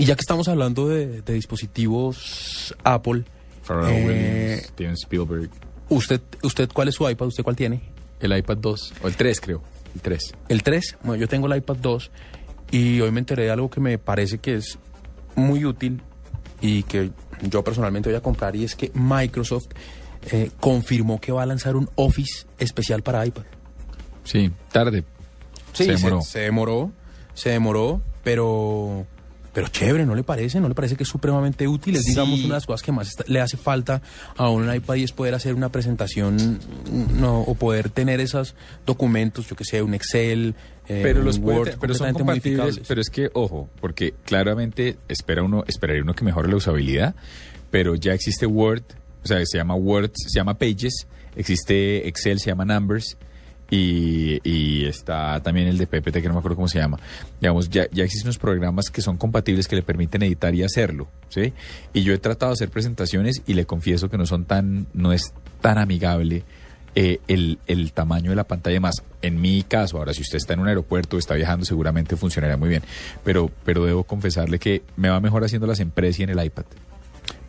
Y ya que estamos hablando de, de dispositivos Apple, Pharrell Eh, Williams, Steven Spielberg. ¿usted, ¿usted cuál es su iPad? ¿Usted cuál tiene? El iPad 2, o el 3 creo, el 3. El 3. Bueno, yo tengo el iPad 2 y hoy me enteré de algo que me parece que es muy útil y que yo personalmente voy a comprar y es que Microsoft eh, confirmó que va a lanzar un Office especial para iPad. Sí, tarde. Sí, Se demoró. Se, demoró, se demoró, pero, pero chévere, ¿no le parece? ¿No le parece que es supremamente útil? Es, Sí. digamos, una de las cosas que más está- le hace falta a un iPad y es poder hacer una presentación no, o poder tener esos documentos, yo que sé, un Excel, eh, pero un los Word, son compatibles, pero es que ojo, porque claramente espera uno esperaría uno que mejore la usabilidad, pero ya existe Word, o sea, se llama Word, se llama Pages, existe Excel, se llama Numbers y, y está también el de PPT que no me acuerdo cómo se llama. Digamos, ya, ya existen unos programas que son compatibles que le permiten editar y hacerlo, ¿sí? Y yo he tratado de hacer presentaciones y le confieso que no son tan no es tan amigable eh, el, el tamaño de la pantalla más. En mi caso, ahora si usted está en un aeropuerto está viajando, seguramente funcionaría muy bien. Pero, pero debo confesarle que me va mejor haciéndolas en Press y en el iPad.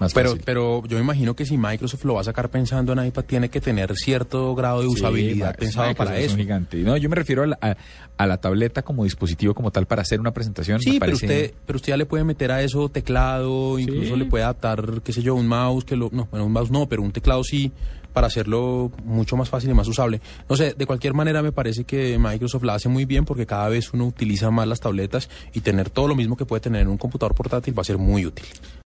Más Pero, fácil. pero yo me imagino que si Microsoft lo va a sacar pensando en iPad, tiene que tener cierto grado de usabilidad pensado Microsoft para es eso. un gigante. No, yo me refiero a la, a, a la tableta como dispositivo como tal para hacer una presentación. Sí, pero usted, pero usted ya le puede meter a eso teclado, incluso Sí. le puede adaptar, qué sé yo, un mouse, que lo, no, bueno, un mouse no, pero un teclado sí, para hacerlo mucho más fácil y más usable. No sé, de cualquier manera me parece que Microsoft la hace muy bien porque cada vez uno utiliza más las tabletas y tener todo lo mismo que puede tener en un computador portátil va a ser muy útil.